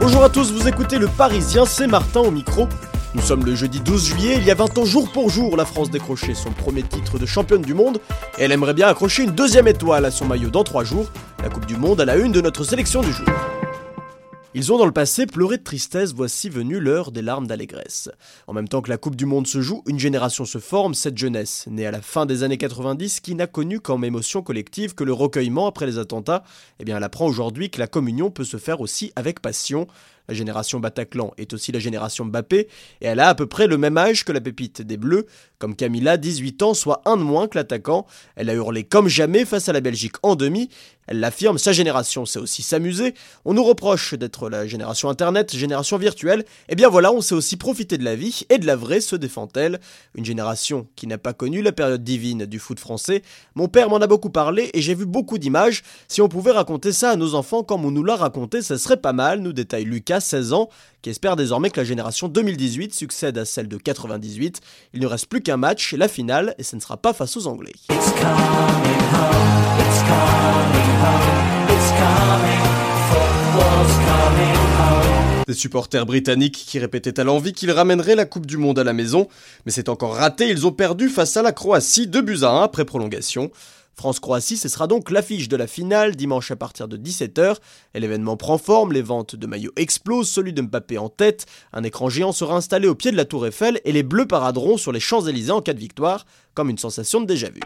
Bonjour à tous, vous écoutez Le Parisien, c'est Martin au micro. Nous sommes le jeudi 12 juillet, il y a 20 ans jour pour jour, la France décrochait son premier titre de championne du monde et elle aimerait bien accrocher une deuxième étoile à son maillot dans 3 jours, la Coupe du Monde à la une de notre sélection du jour. Ils ont dans le passé pleuré de tristesse, voici venue l'heure des larmes d'allégresse. En même temps que la Coupe du Monde se joue, une génération se forme, cette jeunesse, née à la fin des années 90, qui n'a connu comme émotion collective que le recueillement après les attentats, eh bien elle apprend aujourd'hui que la communion peut se faire aussi avec passion. La génération Bataclan est aussi la génération Mbappé, et elle a à peu près le même âge que la pépite des Bleus, comme Camilla, 18 ans, soit un de moins que l'attaquant. Elle a hurlé comme jamais face à la Belgique en demi. Elle l'affirme, sa génération sait aussi s'amuser. On nous reproche d'être la génération Internet, génération virtuelle. Eh bien voilà, on sait aussi profiter de la vie, et de la vraie, se défend-elle. Une génération qui n'a pas connu la période divine du foot français. Mon père m'en a beaucoup parlé, et j'ai vu beaucoup d'images. Si on pouvait raconter ça à nos enfants comme on nous l'a raconté, ça serait pas mal, nous détaille Lucas, 16 ans, qui espère désormais que la génération 2018 succède à celle de 98. Il ne reste plus qu'un match, la finale, et ce ne sera pas face aux Anglais. Des supporters britanniques qui répétaient à l'envie qu'ils ramèneraient la Coupe du Monde à la maison, mais c'est encore raté, ils ont perdu face à la Croatie 2 buts à 1 après prolongation. France-Croatie, ce sera donc l'affiche de la finale dimanche à partir de 17h. Et l'événement prend forme, les ventes de maillots explosent, celui de Mbappé en tête. Un écran géant sera installé au pied de la Tour Eiffel et les Bleus paraderont sur les Champs-Élysées en cas de victoire, comme une sensation de déjà-vu.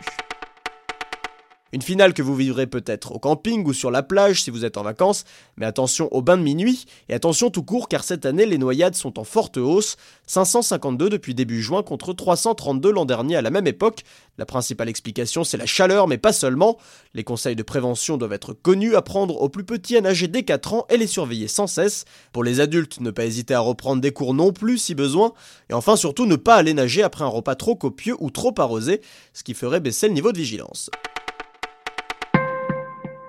Une finale que vous vivrez peut-être au camping ou sur la plage si vous êtes en vacances, mais attention au bain de minuit et attention tout court car cette année les noyades sont en forte hausse, 552 depuis début juin contre 332 l'an dernier à la même époque. La principale explication c'est la chaleur mais pas seulement. Les conseils de prévention doivent être connus, apprendre aux plus petits à nager dès 4 ans et les surveiller sans cesse. Pour les adultes, ne pas hésiter à reprendre des cours non plus si besoin. Et enfin surtout ne pas aller nager après un repas trop copieux ou trop arrosé, ce qui ferait baisser le niveau de vigilance.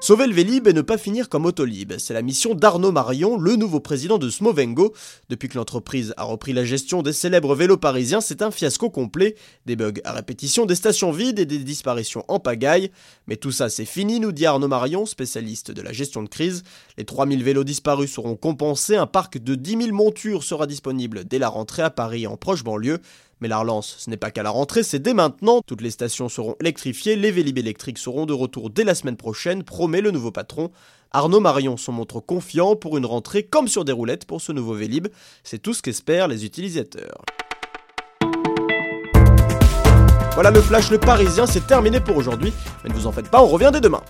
Sauver le Vélib et ne pas finir comme Autolib, c'est la mission d'Arnaud Marion, le nouveau président de Smovengo. Depuis que l'entreprise a repris la gestion des célèbres vélos parisiens, c'est un fiasco complet. Des bugs à répétition, des stations vides et des disparitions en pagaille. Mais tout ça c'est fini, nous dit Arnaud Marion, spécialiste de la gestion de crise. Les 3000 vélos disparus seront compensés, un parc de 10 000 montures sera disponible dès la rentrée à Paris en proche banlieue. Mais la relance, ce n'est pas qu'à la rentrée, c'est dès maintenant. Toutes les stations seront électrifiées, les vélib électriques seront de retour dès la semaine prochaine, promet le nouveau patron. Arnaud Marion s'en montre confiant pour une rentrée comme sur des roulettes pour ce nouveau Vélib. C'est tout ce qu'espèrent les utilisateurs. Voilà le flash le parisien, c'est terminé pour aujourd'hui. Mais ne vous en faites pas, on revient dès demain.